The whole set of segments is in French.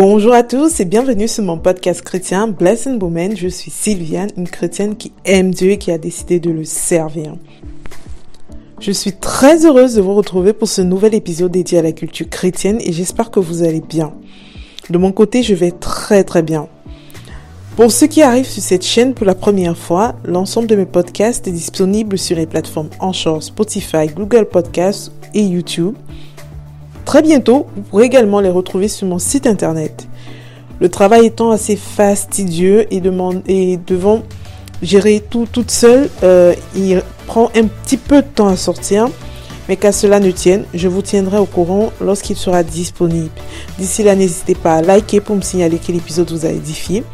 Bonjour à tous et bienvenue sur mon podcast chrétien Blessed Woman. Je suis Sylviane, une chrétienne qui aime Dieu et qui a décidé de le servir. Je suis très heureuse de vous retrouver pour ce nouvel épisode dédié à la culture chrétienne et j'espère que vous allez bien. De mon côté, je vais très très bien. Pour ceux qui arrivent sur cette chaîne pour la première fois, l'ensemble de mes podcasts est disponible sur les plateformes Anchor, Spotify, Google Podcasts et YouTube. Très bientôt, vous pourrez également les retrouver sur mon site internet. Le travail étant assez fastidieux et, devant gérer tout toute seule, euh, il prend un petit peu de temps à sortir. Mais qu'à cela ne tienne, je vous tiendrai au courant lorsqu'il sera disponible. D'ici là, n'hésitez pas à liker pour me signaler que l'épisode vous a édifié,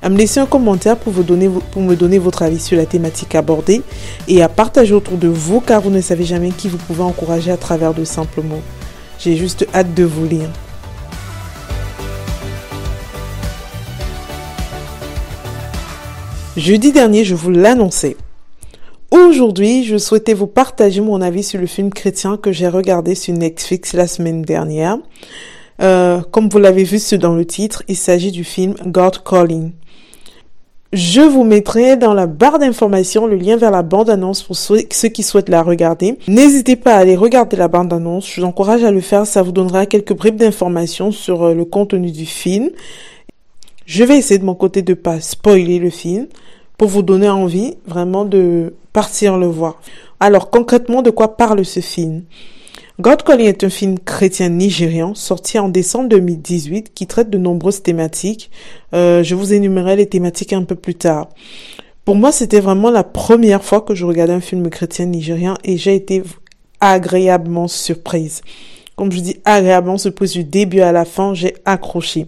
à me laisser un commentaire pour, vous donner, pour me donner votre avis sur la thématique abordée et à partager autour de vous car vous ne savez jamais qui vous pouvez encourager à travers de simples mots. J'ai juste hâte de vous lire. Jeudi dernier, je vous l'annonçais. Aujourd'hui, je souhaitais vous partager mon avis sur le film chrétien que j'ai regardé sur Netflix la semaine dernière. Euh, comme vous l'avez vu dans le titre, il s'agit du film God Calling. Je vous mettrai dans la barre d'information le lien vers la bande-annonce pour ceux qui souhaitent la regarder. N'hésitez pas à aller regarder la bande-annonce. Je vous encourage à le faire. Ça vous donnera quelques bribes d'informations sur euh, le contenu du film. Je vais essayer de mon côté de pas spoiler le film pour vous donner envie vraiment de partir le voir. Alors concrètement, de quoi parle ce film? God Calling est un film chrétien nigérian sorti en décembre 2018 qui traite de nombreuses thématiques. Euh, je vous énumérerai les thématiques un peu plus tard. Pour moi, c'était vraiment la première fois que je regardais un film chrétien nigérien et j'ai été agréablement surprise. Comme je dis agréablement surprise du début à la fin, j'ai accroché.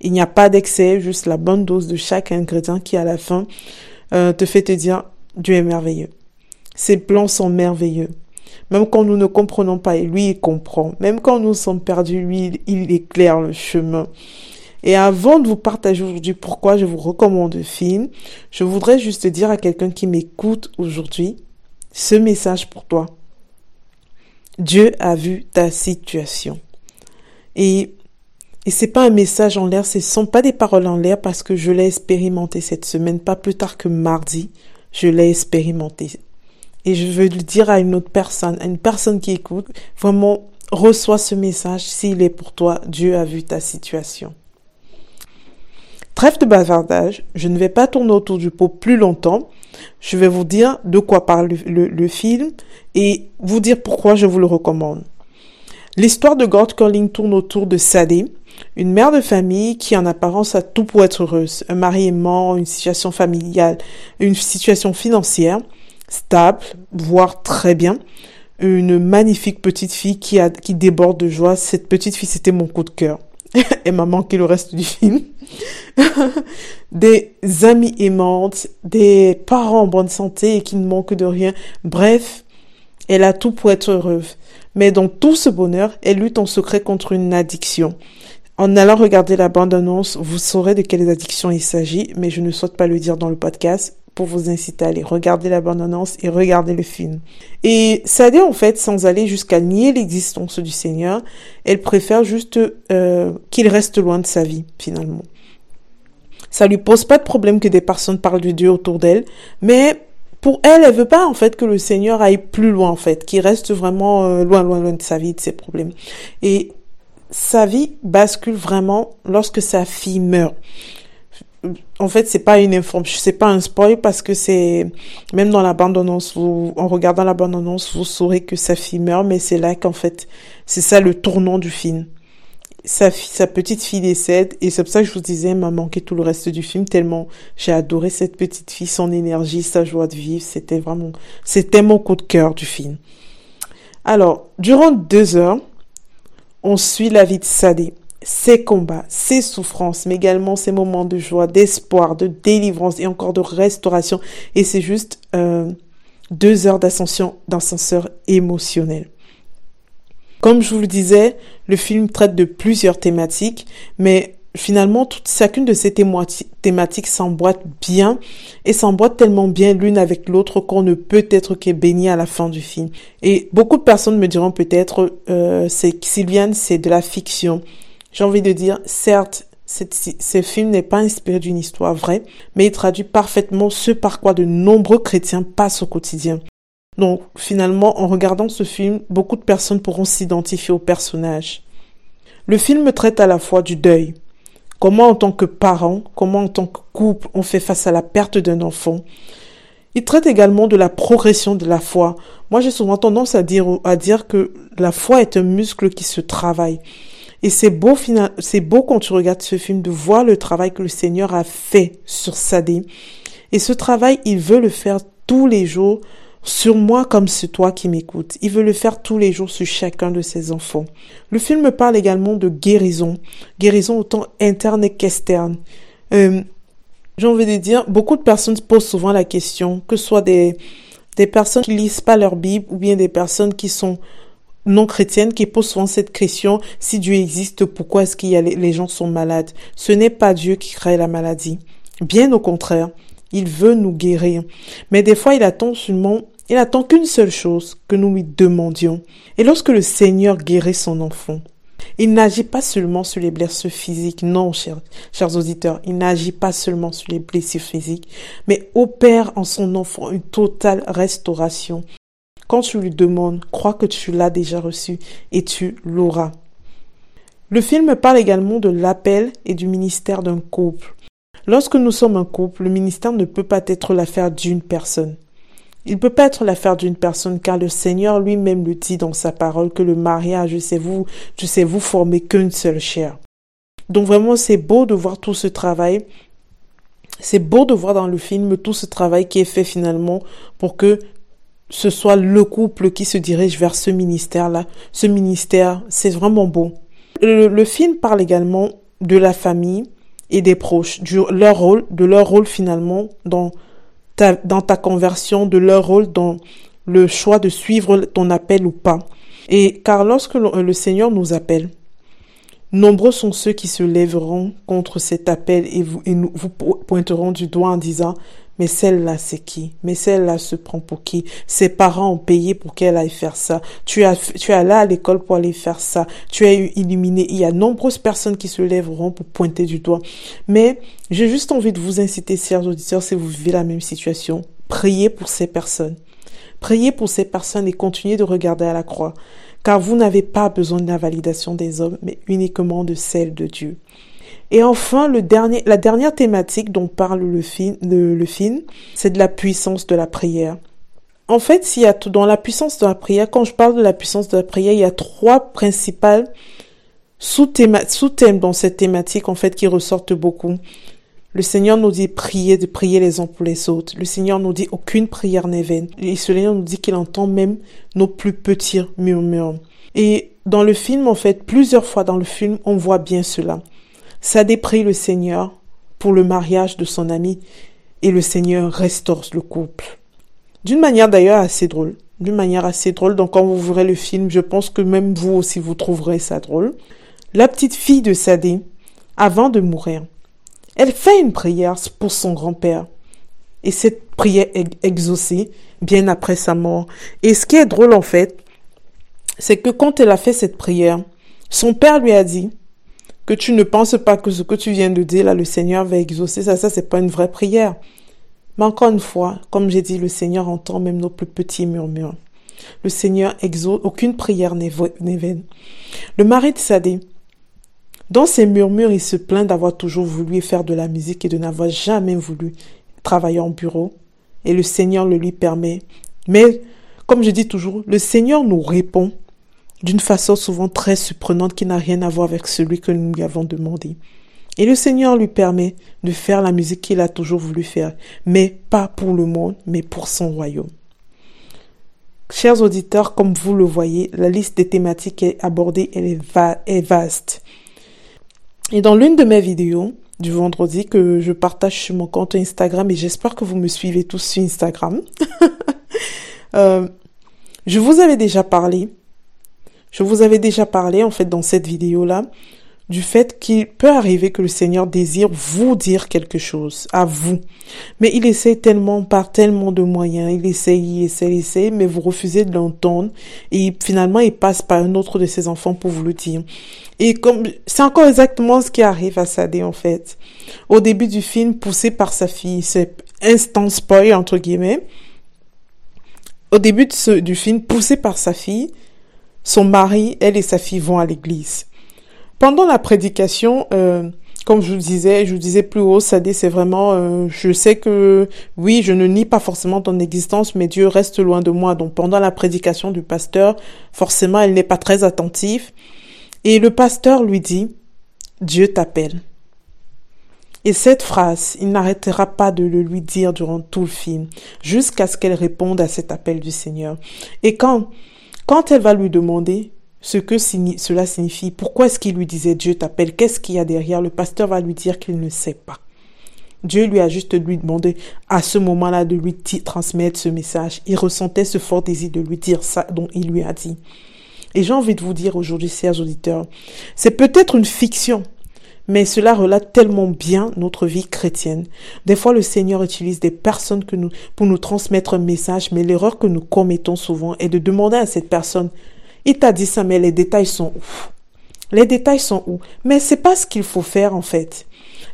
Il n'y a pas d'excès, juste la bonne dose de chaque ingrédient qui à la fin euh, te fait te dire Dieu est merveilleux. Ses plans sont merveilleux. Même quand nous ne comprenons pas, lui, il comprend. Même quand nous sommes perdus, lui, il éclaire le chemin. Et avant de vous partager aujourd'hui pourquoi je vous recommande le film, je voudrais juste dire à quelqu'un qui m'écoute aujourd'hui, ce message pour toi. Dieu a vu ta situation. Et, et c'est pas un message en l'air, ce sont pas des paroles en l'air parce que je l'ai expérimenté cette semaine, pas plus tard que mardi, je l'ai expérimenté et je veux le dire à une autre personne, à une personne qui écoute, vraiment reçois ce message s'il est pour toi. Dieu a vu ta situation. Trêve de bavardage, je ne vais pas tourner autour du pot plus longtemps. Je vais vous dire de quoi parle le, film et vous dire pourquoi je vous le recommande. L'histoire de God Calling tourne autour de Sadie, une mère de famille qui en apparence a tout pour être heureuse. Un mari aimant, une situation familiale, une situation financière stable, voire très bien. Une magnifique petite fille qui, a, qui déborde de joie. Cette petite fille, c'était mon coup de cœur. Elle m'a manqué le reste du film. des amis aimantes, des parents en bonne santé et qui ne manquent de rien. Bref, elle a tout pour être heureuse. Mais dans tout ce bonheur, elle lutte en secret contre une addiction. En allant regarder la bande-annonce, vous saurez de quelles addictions il s'agit, mais je ne souhaite pas le dire dans le podcast pour vous inciter à aller regarder la bande-annonce et regarder le film. Et Sadie, en fait, sans aller jusqu'à nier l'existence du Seigneur, elle préfère juste euh, qu'il reste loin de sa vie, finalement. Ça lui pose pas de problème que des personnes parlent de Dieu autour d'elle, mais pour elle, elle veut pas en fait que le Seigneur aille plus loin en fait, qu'il reste vraiment euh, loin, loin, loin de sa vie, de ses problèmes. Et sa vie bascule vraiment lorsque sa fille meurt en fait, c'est pas une information, c'est pas un spoil parce que c'est, même dans la bande-annonce, vous, en regardant la bande-annonce, vous saurez que sa fille meurt, mais c'est là qu'en fait, c'est ça le tournant du film. Sa sa petite fille décède, et c'est pour ça que je vous disais, m'a manqué tout le reste du film tellement j'ai adoré cette petite fille, son énergie, sa joie de vivre, c'était vraiment, c'était mon coup de cœur du film. Alors, durant deux heures, on suit la vie de Sadie ses combats, ses souffrances, mais également ses moments de joie, d'espoir, de délivrance et encore de restauration. Et c'est juste euh, deux heures d'ascension d'ascenseur émotionnel. Comme je vous le disais, le film traite de plusieurs thématiques, mais finalement, toute, chacune de ces thématiques s'emboîte bien et s'emboîte tellement bien l'une avec l'autre qu'on ne peut être que béni à la fin du film. Et beaucoup de personnes me diront peut-être, euh, c'est Sylviane, c'est de la fiction. J'ai envie de dire, certes, ce film n'est pas inspiré d'une histoire vraie, mais il traduit parfaitement ce par quoi de nombreux chrétiens passent au quotidien. Donc finalement, en regardant ce film, beaucoup de personnes pourront s'identifier au personnage. Le film traite à la fois du deuil, comment en tant que parent, comment en tant que couple on fait face à la perte d'un enfant. Il traite également de la progression de la foi. Moi j'ai souvent tendance à dire, à dire que la foi est un muscle qui se travaille. Et c'est beau, c'est beau quand tu regardes ce film de voir le travail que le Seigneur a fait sur Sadé. Et ce travail, il veut le faire tous les jours sur moi comme sur toi qui m'écoutes. Il veut le faire tous les jours sur chacun de ses enfants. Le film parle également de guérison, guérison autant interne qu'externe. Euh, J'ai envie de dire, beaucoup de personnes posent souvent la question, que ce soit des, des personnes qui lisent pas leur Bible ou bien des personnes qui sont non chrétiennes qui posent souvent cette question, si Dieu existe, pourquoi est-ce qu'il y a les gens sont malades? Ce n'est pas Dieu qui crée la maladie. Bien au contraire. Il veut nous guérir. Mais des fois, il attend seulement il attend qu'une seule chose, que nous lui demandions. Et lorsque le Seigneur guérit son enfant, il n'agit pas seulement sur les blessures physiques, non, chers, chers auditeurs, il n'agit pas seulement sur les blessures physiques, mais opère en son enfant une totale restauration. Quand tu lui demandes, crois que tu l'as déjà reçu et tu l'auras. Le film parle également de l'appel et du ministère d'un couple. Lorsque nous sommes un couple, le ministère ne peut pas être l'affaire d'une personne. Il ne peut pas être l'affaire d'une personne car le Seigneur lui-même le dit dans sa parole que le mariage, c'est vous, je sais vous former qu'une seule chair. Donc vraiment, c'est beau de voir tout ce travail. C'est beau de voir dans le film tout ce travail qui est fait finalement pour que ce soit le couple qui se dirige vers ce ministère-là. Ce ministère, c'est vraiment beau. Le, le, film parle également de la famille et des proches, du, leur rôle, de leur rôle finalement dans dans ta conversion, de leur rôle dans le choix de suivre ton appel ou pas. Et car lorsque le, Seigneur nous appelle, nombreux sont ceux qui se lèveront contre cet appel et vous, pointeront du doigt en disant mais celle-là, c'est qui? Mais celle-là se prend pour qui? Ses parents ont payé pour qu'elle aille faire ça. Tu as, tu es là à l'école pour aller faire ça. Tu es illuminé. Il y a nombreuses personnes qui se lèveront pour pointer du doigt. Mais j'ai juste envie de vous inciter, chers auditeurs, si vous vivez la même situation, priez pour ces personnes. Priez pour ces personnes et continuez de regarder à la croix. Car vous n'avez pas besoin de la validation des hommes, mais uniquement de celle de Dieu. Et enfin, le dernier, la dernière thématique dont parle le film, c'est de la puissance de la prière. En fait, s'il y a dans la puissance de la prière, quand je parle de la puissance de la prière, il y a trois principales sous-thèmes sous dans cette thématique, en fait, qui ressortent beaucoup. Le Seigneur nous dit prier, de prier les uns pour les autres. Le Seigneur nous dit aucune prière n'est vaine. Et le Seigneur nous dit qu'il entend même nos plus petits murmures. Et dans le film, en fait, plusieurs fois dans le film, on voit bien cela. Sadé prie le Seigneur pour le mariage de son ami et le Seigneur restaure le couple. D'une manière d'ailleurs assez drôle. D'une manière assez drôle. Donc quand vous verrez le film, je pense que même vous aussi vous trouverez ça drôle. La petite fille de Sadé, avant de mourir, elle fait une prière pour son grand-père. Et cette prière est exaucée bien après sa mort. Et ce qui est drôle en fait, c'est que quand elle a fait cette prière, son père lui a dit, que tu ne penses pas que ce que tu viens de dire là, le Seigneur va exaucer ça, ça c'est pas une vraie prière. Mais encore une fois, comme j'ai dit, le Seigneur entend même nos plus petits murmures. Le Seigneur exauce, aucune prière n'est vaine. Le mari de Sadé, dans ses murmures, il se plaint d'avoir toujours voulu faire de la musique et de n'avoir jamais voulu travailler en bureau. Et le Seigneur le lui permet. Mais, comme je dis toujours, le Seigneur nous répond d'une façon souvent très surprenante qui n'a rien à voir avec celui que nous lui avons demandé. Et le Seigneur lui permet de faire la musique qu'il a toujours voulu faire, mais pas pour le monde, mais pour son royaume. Chers auditeurs, comme vous le voyez, la liste des thématiques est abordée elle est, vaste. Et dans l'une de mes vidéos du vendredi que je partage sur mon compte Instagram, et j'espère que vous me suivez tous sur Instagram, euh, je vous avais déjà parlé je vous avais déjà parlé, en fait, dans cette vidéo-là, du fait qu'il peut arriver que le Seigneur désire vous dire quelque chose, à vous. Mais il essaie tellement, par tellement de moyens, il essaie, il essaie, il essaie, mais vous refusez de l'entendre. Et finalement, il passe par un autre de ses enfants pour vous le dire. Et comme, c'est encore exactement ce qui arrive à Sadé, en fait. Au début du film, poussé par sa fille, c'est instant spoil, entre guillemets. Au début du film, poussé par sa fille, son mari, elle et sa fille vont à l'église. Pendant la prédication, euh, comme je vous disais, je vous disais plus haut, ça c'est vraiment, euh, je sais que oui, je ne nie pas forcément ton existence, mais Dieu reste loin de moi. Donc pendant la prédication du pasteur, forcément, elle n'est pas très attentive. Et le pasteur lui dit, Dieu t'appelle. Et cette phrase, il n'arrêtera pas de le lui dire durant tout le film, jusqu'à ce qu'elle réponde à cet appel du Seigneur. Et quand, quand elle va lui demander, ce que cela signifie. Pourquoi est-ce qu'il lui disait Dieu t'appelle? Qu'est-ce qu'il y a derrière? Le pasteur va lui dire qu'il ne sait pas. Dieu lui a juste lui demandé à ce moment-là de lui transmettre ce message. Il ressentait ce fort désir de lui dire ça dont il lui a dit. Et j'ai envie de vous dire aujourd'hui, chers auditeurs, c'est peut-être une fiction, mais cela relate tellement bien notre vie chrétienne. Des fois, le Seigneur utilise des personnes que nous, pour nous transmettre un message, mais l'erreur que nous commettons souvent est de demander à cette personne il t'a dit ça, mais les détails sont où? Les détails sont où? Mais c'est pas ce qu'il faut faire en fait.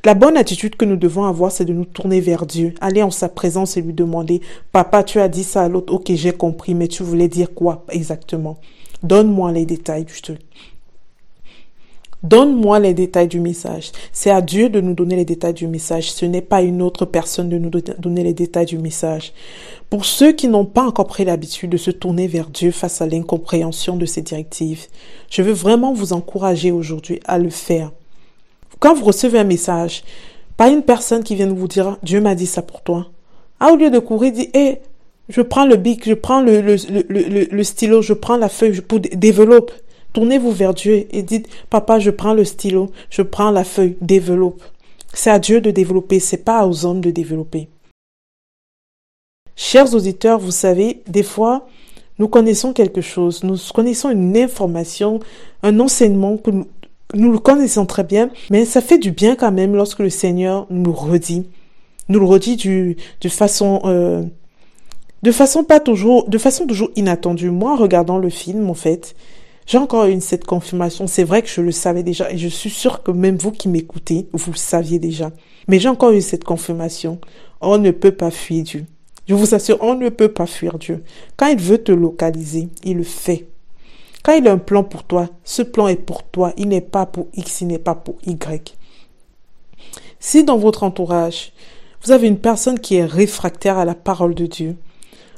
La bonne attitude que nous devons avoir, c'est de nous tourner vers Dieu, aller en sa présence et lui demander, Papa, tu as dit ça à l'autre, ok, j'ai compris, mais tu voulais dire quoi exactement? Donne-moi les détails du truc. Donne-moi les détails du message. C'est à Dieu de nous donner les détails du message. Ce n'est pas une autre personne de nous donner les détails du message. Pour ceux qui n'ont pas encore pris l'habitude de se tourner vers Dieu face à l'incompréhension de ses directives, je veux vraiment vous encourager aujourd'hui à le faire. Quand vous recevez un message, pas une personne qui vient vous dire Dieu m'a dit ça pour toi. Ah, au lieu de courir, dit hé, je prends le bic, je prends le, le, le, le, stylo, je prends la feuille pour développer. Tournez-vous vers Dieu et dites, papa, je prends le stylo, je prends la feuille, développe. C'est à Dieu de développer, c'est pas aux hommes de développer. Chers auditeurs, vous savez, des fois, nous connaissons quelque chose, nous connaissons une information, un enseignement que nous, le connaissons très bien, mais ça fait du bien quand même lorsque le Seigneur nous redit, nous le redit de façon, euh, de façon pas toujours, de façon toujours inattendue. Moi, regardant le film, en fait, j'ai encore eu cette confirmation. C'est vrai que je le savais déjà et je suis sûre que même vous qui m'écoutez, vous le saviez déjà. Mais j'ai encore eu cette confirmation. On ne peut pas fuir Dieu. Je vous assure, on ne peut pas fuir Dieu. Quand il veut te localiser, il le fait. Quand il a un plan pour toi, ce plan est pour toi. Il n'est pas pour X, il n'est pas pour Y. Si dans votre entourage, vous avez une personne qui est réfractaire à la parole de Dieu,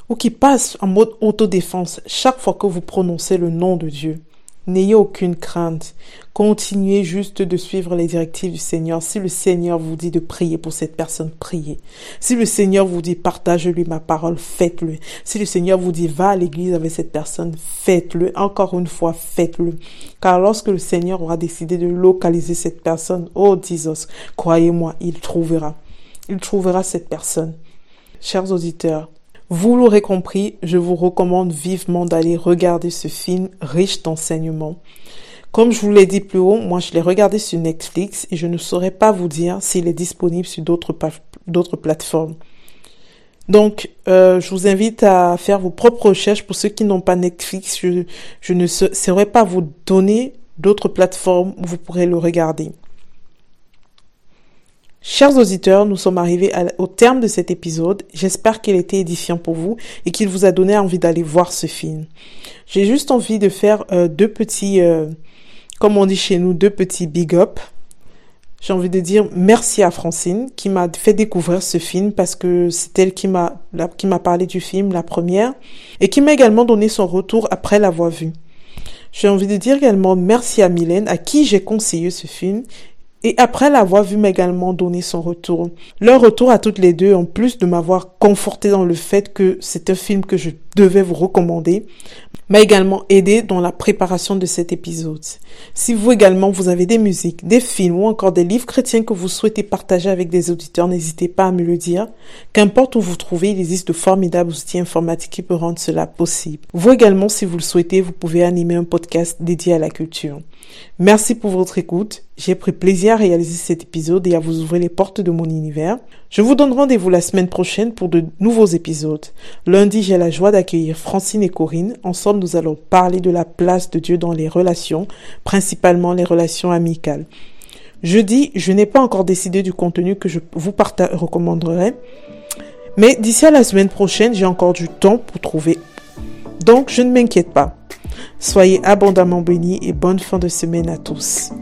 ou qui passe en mode autodéfense chaque fois que vous prononcez le nom de Dieu. N'ayez aucune crainte. Continuez juste de suivre les directives du Seigneur. Si le Seigneur vous dit de prier pour cette personne, priez. Si le Seigneur vous dit partage-lui ma parole, faites-le. Si le Seigneur vous dit va à l'église avec cette personne, faites-le. Encore une fois, faites-le. Car lorsque le Seigneur aura décidé de localiser cette personne, oh Jesus, croyez-moi, il trouvera. Il trouvera cette personne. Chers auditeurs, vous l'aurez compris, je vous recommande vivement d'aller regarder ce film riche d'enseignements. Comme je vous l'ai dit plus haut, moi je l'ai regardé sur Netflix et je ne saurais pas vous dire s'il est disponible sur d'autres plateformes. Donc, euh, je vous invite à faire vos propres recherches. Pour ceux qui n'ont pas Netflix, je, je ne saurais pas vous donner d'autres plateformes où vous pourrez le regarder. Chers auditeurs, nous sommes arrivés au terme de cet épisode. J'espère qu'il été édifiant pour vous et qu'il vous a donné envie d'aller voir ce film. J'ai juste envie de faire euh, deux petits, euh, comme on dit chez nous, deux petits big up. J'ai envie de dire merci à Francine qui m'a fait découvrir ce film parce que c'est elle qui m'a qui m'a parlé du film la première et qui m'a également donné son retour après l'avoir vu. J'ai envie de dire également merci à Mylène à qui j'ai conseillé ce film et après l'avoir vu m'également donner son retour. Leur retour à toutes les deux, en plus de m'avoir conforté dans le fait que c'est un film que je devais vous recommander, m'a également aidé dans la préparation de cet épisode. Si vous également vous avez des musiques, des films ou encore des livres chrétiens que vous souhaitez partager avec des auditeurs, n'hésitez pas à me le dire. Qu'importe où vous trouvez, il existe de formidables outils informatiques qui peuvent rendre cela possible. Vous également, si vous le souhaitez, vous pouvez animer un podcast dédié à la culture. Merci pour votre écoute. J'ai pris plaisir réaliser cet épisode et à vous ouvrir les portes de mon univers. Je vous donne rendez-vous la semaine prochaine pour de nouveaux épisodes. Lundi, j'ai la joie d'accueillir Francine et Corinne. Ensemble, nous allons parler de la place de Dieu dans les relations, principalement les relations amicales. Jeudi, je n'ai pas encore décidé du contenu que je vous recommanderai. Mais d'ici à la semaine prochaine, j'ai encore du temps pour trouver. Donc, je ne m'inquiète pas. Soyez abondamment bénis et bonne fin de semaine à tous.